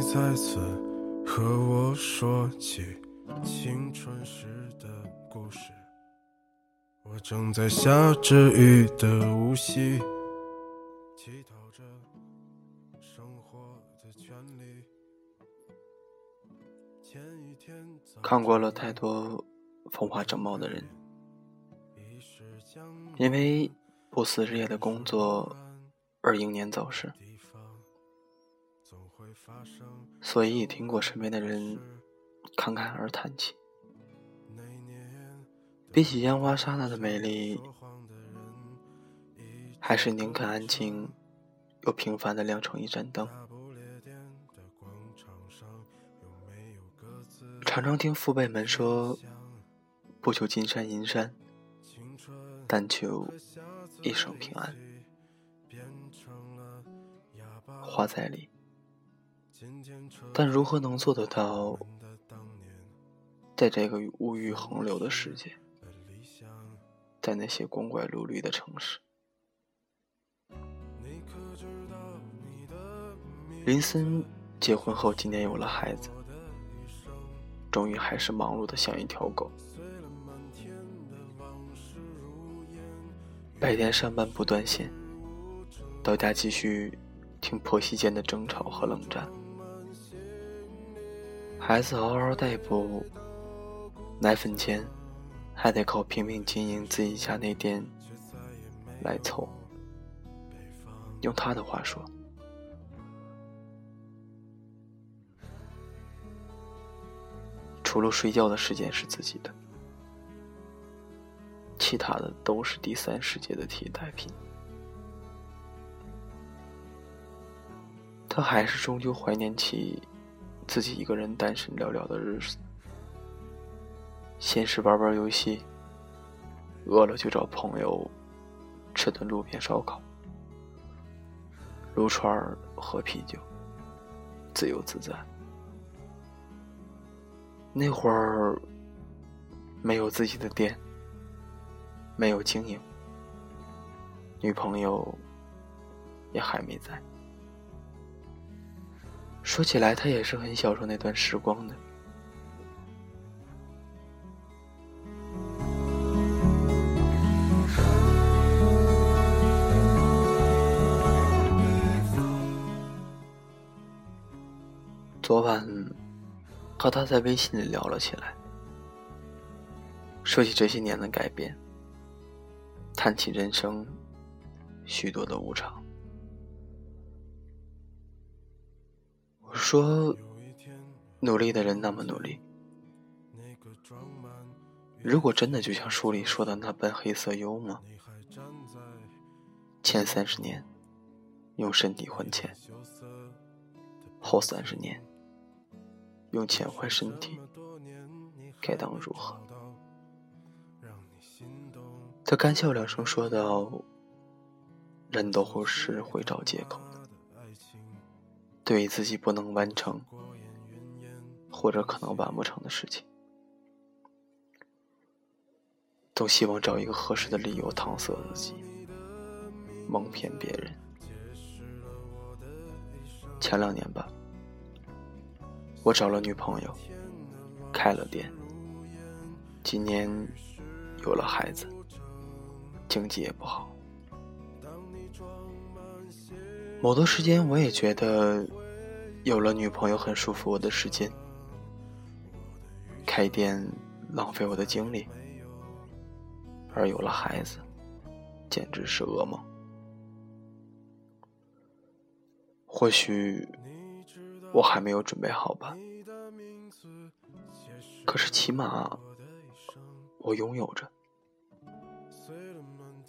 你再次和我说起青春时的故事。我正在下着雨的无锡，祈祷着生活的权利。前一天早看过了太多风华正茂的人，因为不辞日夜的工作而英年早逝，所以也听过身边的人侃侃而谈起。比起烟花刹那的美丽，还是宁肯安静又平凡的亮成一盏灯。常常听父辈们说，不求金山银山，但求一生平安。变成了哑巴话在理，今天车但如何能做得到，在这个物欲横流的世界，在那些光怪陆离的城市，林森结婚后今年有了孩子，终于还是忙碌的像一条狗。白天上班不断线，到家继续听婆媳间的争吵和冷战。孩子嗷嗷待哺，奶粉钱还得靠拼命经营自己家那店来凑。用他的话说，除了睡觉的时间是自己的，其他的都是第三世界的替代品。他还是终究怀念起自己一个人单身寥寥的日子，闲时玩玩游戏，饿了就找朋友吃顿路边烧烤，撸串儿喝啤酒，自由自在。那会儿没有自己的店，没有经营，女朋友也还没在。说起来，他也是很享受那段时光的。昨晚和他在微信里聊了起来，说起这些年的改变，谈起人生许多的无常。说，努力的人那么努力，如果真的就像书里说的那般黑色幽默，前三十年用身体换钱，后三十年用钱换身体，该当如何？他干笑两声说道：“人都会是会找借口，对于自己不能完成或者可能完不成的事情，都希望找一个合适的理由搪塞自己，蒙骗别人。前两年吧，我找了女朋友，开了店，今年有了孩子，经济也不好。某段时间，我也觉得有了女朋友很束缚我的时间，开店浪费我的精力，而有了孩子，简直是噩梦。或许我还没有准备好吧，可是起码我拥有着。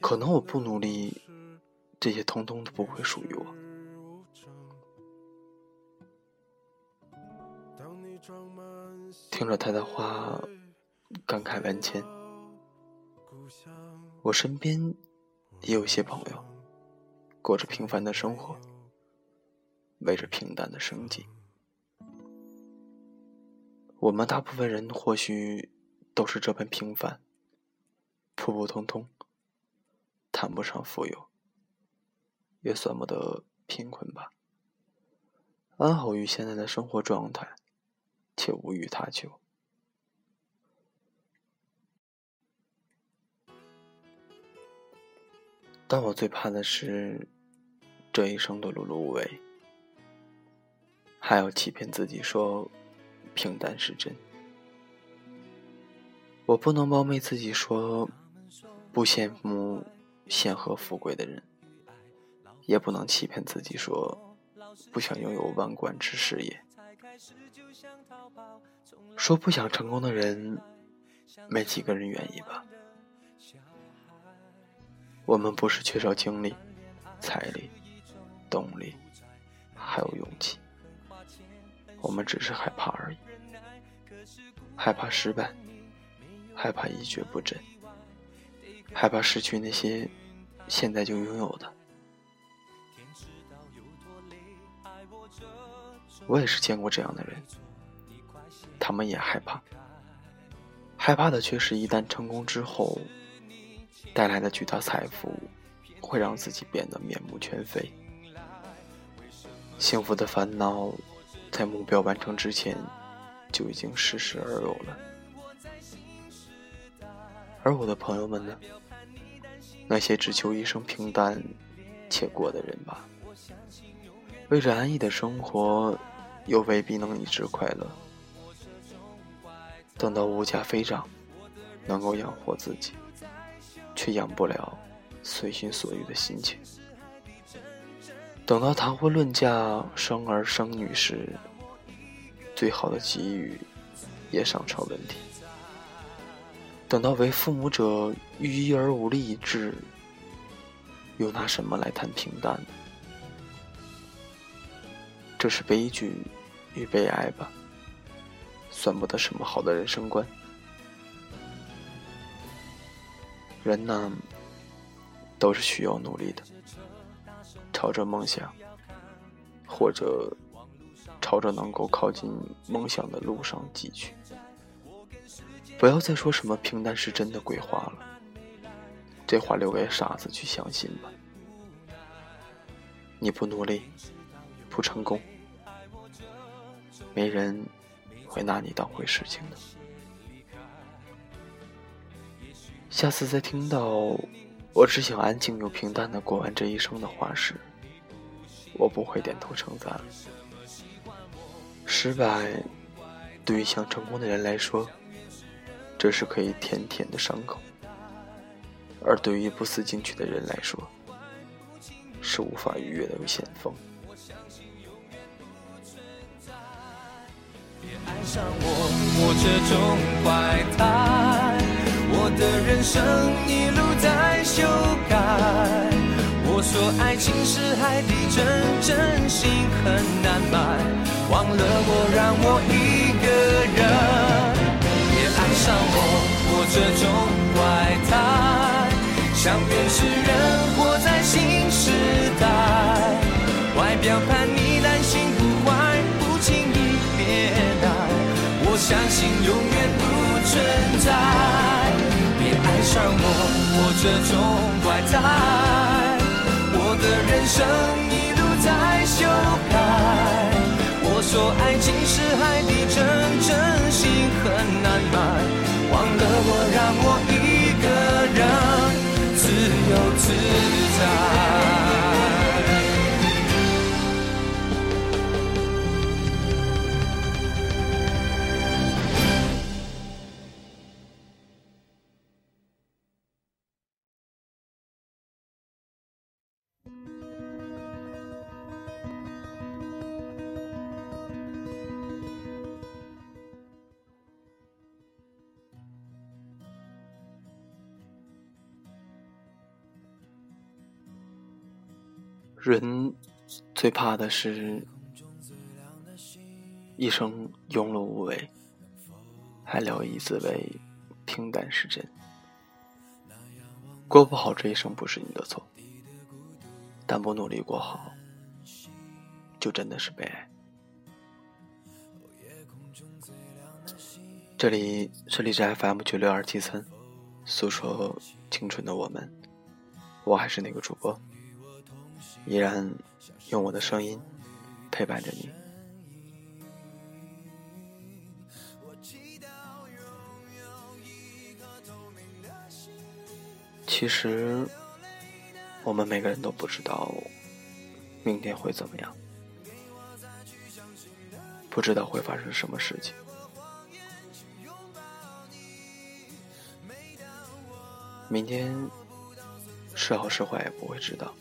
可能我不努力，这些通通都不会属于我。听了他的话，感慨万千。我身边也有些朋友，过着平凡的生活，为着平淡的生计。我们大部分人或许都是这般平凡，普普通通，谈不上富有，也算不得贫困吧。安好于现在的生活状态，且无欲他求。但我最怕的是这一生的碌碌无为，还要欺骗自己说平淡是真。我不能冒昧自己说不羡慕显赫富贵的人，也不能欺骗自己说不想拥有万贯之事业。说不想成功的人，没几个人愿意吧。我们不是缺少精力、财力、动力，还有勇气，我们只是害怕而已，害怕失败，害怕一蹶不振，害怕失去那些现在就拥有的。我也是见过这样的人，我们也害怕，害怕的却是一旦成功之后。带来的巨大财富，会让自己变得面目全非。幸福的烦恼，在目标完成之前，就已经适时而有了。而我的朋友们呢？那些只求一生平淡且过的人吧，为着安逸的生活，又未必能一直快乐。等到物价飞涨，能够养活自己。却养不了随心所欲的心情。等到谈婚论嫁、生儿生女时，最好的给予也尚成问题。等到为父母者育一而无立志，又拿什么来谈平淡？这是悲剧与悲哀吧？算不得什么好的人生观。人呢，都是需要努力的，朝着梦想，或者朝着能够靠近梦想的路上继去。不要再说什么平淡是真的鬼话了，这话留给傻子去相信吧。你不努力，不成功，没人会拿你当回事情的。下次再听到我只想安静又平淡的过完这一生的话时，我不会点头称赞。失败对于想成功的人来说，这是可以舔舔的伤口；而对于不思进取的人来说，是无法逾越的险峰。爱上我，我这种怪胎。我的人生一路在修改。我说爱情是海底针，真心很难买。忘了我，让我一个人。别爱上我，我这种怪胎。想变世人，活在心相信永远不存在。别爱上我，我这种怪胎，我的人生一路在修改。我说爱情是海底针，真心很难买。忘了我，让我一个人自由自在。人最怕的是一生庸碌无为，还聊以自为平淡是真。过不好这一生不是你的错，但不努力过好，就真的是悲哀。这里是荔枝 FM 九六二七三，诉说青春的我们，我还是那个主播。依然用我的声音陪伴着你。其实我们每个人都不知道明天会怎么样，不知道会发生什么事情。明天是好是坏也不会知道。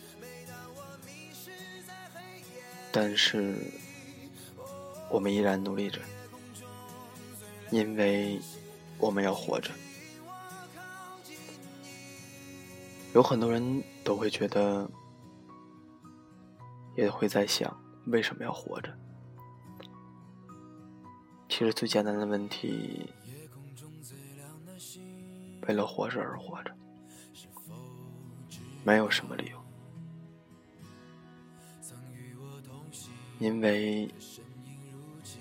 但是我们依然努力着，因为我们要活着。有很多人都会觉得，也会在想为什么要活着。其实最简单的问题，为了活着而活着。没有什么理由，因为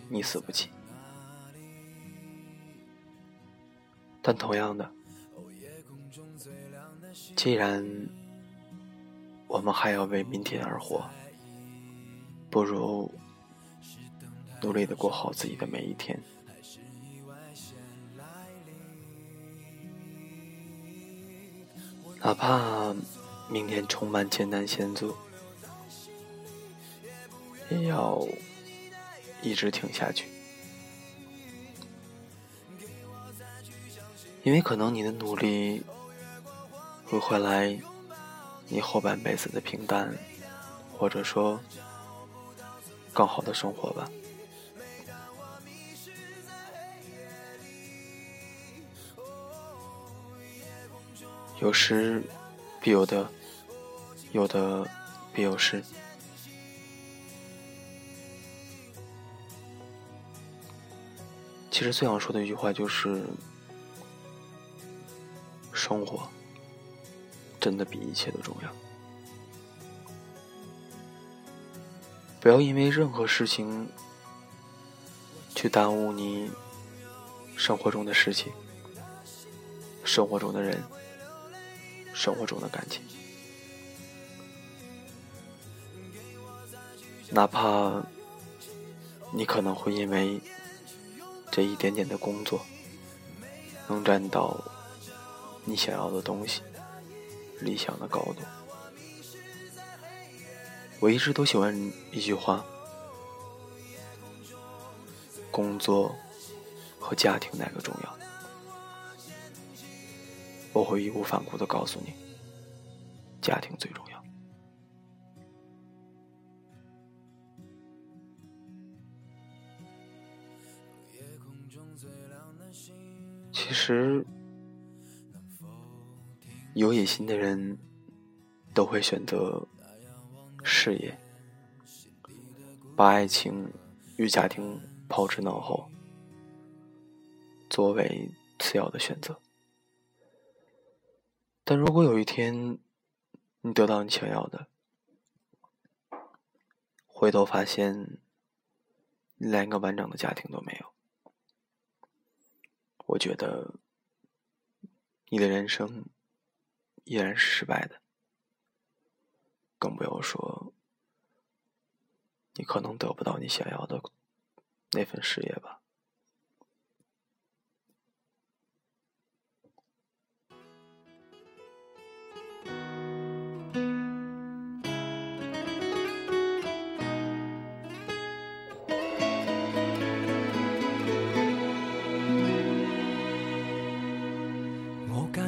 你死不起。但同样的，既然我们还要为明天而活，不如努力的过好自己的每一天，哪怕。明天充满艰难险阻，也要一直挺下去，因为可能你的努力会换来你后半辈子的平淡，或者说更好的生活吧。有时必有的。有的必有失。其实最想说的一句话就是：生活真的比一切都重要。不要因为任何事情去耽误你生活中的事情、生活中的人、生活中的感情。哪怕你可能会因为这一点点的工作，能占到你想要的东西、理想的高度。我一直都喜欢一句话：工作和家庭哪个重要？我会义无反顾的告诉你，家庭最重要。其实，有野心的人都会选择事业，把爱情与家庭抛之脑后，作为次要的选择。但如果有一天你得到你想要的，回头发现你连个完整的家庭都没有。我觉得你的人生依然是失败的，更不要说你可能得不到你想要的那份事业吧。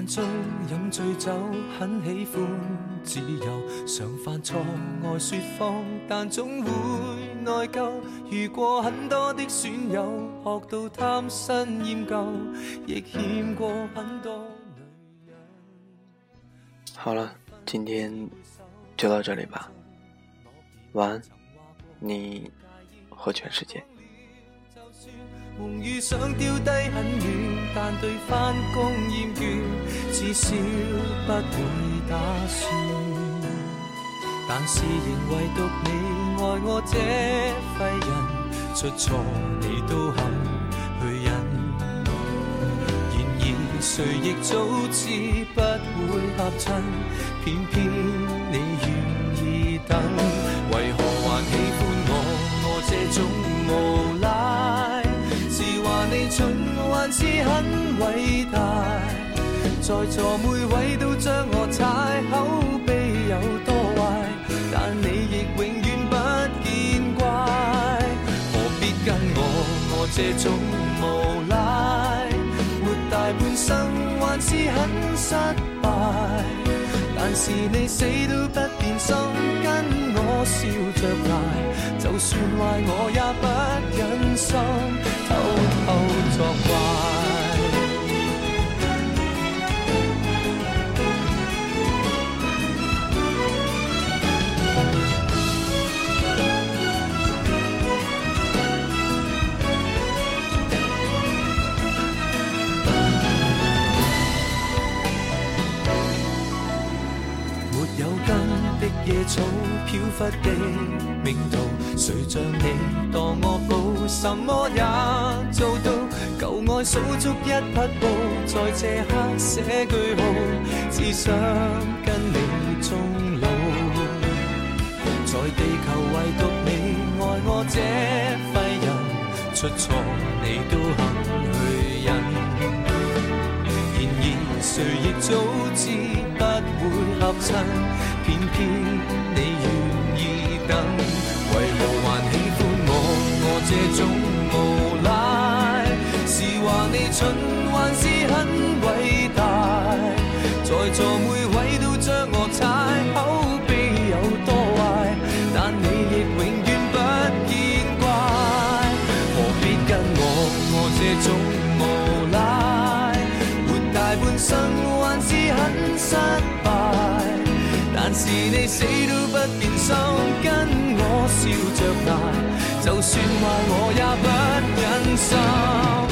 中饮醉酒，很喜欢自由，常犯错爱说谎，但总会内疚。遇过很多的损友，学到贪新厌旧，亦欠过很多女人。好了，今天就到这里吧，晚安，你和全世界。梦想丢低很远，但对翻工厌倦，至少不会打算。但是仍唯独你爱我这废人，出错你都肯去忍。然而谁亦早知不会合衬，偏偏你愿意等，是很伟大，在座每位都将我踩，口碑有多坏，但你亦永远不见怪。何必跟我我这种无赖，活大半生还是很失败。但是你死都不变心，跟我笑着挨，就算坏我也不忍心作怪。野草飘忽的命途，谁像你当我好，什么也做到。旧爱数足一匹布，在这刻写句号，只想跟你终老。在地球唯独你爱我这废人，出错你都肯去忍。然而谁亦早知不会合衬。偏偏你愿意等，为何还喜欢我？我这种，你蠢还是很伟大？在座每位都将我踩，口碑有多坏，但你亦永远不见怪。何必跟我？我这种无赖，活大半生还是很失败。但是你死都不变心，跟我笑着挨，就算坏我也不忍心。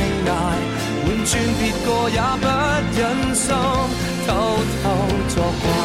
算，别个也不忍心，偷偷作怪。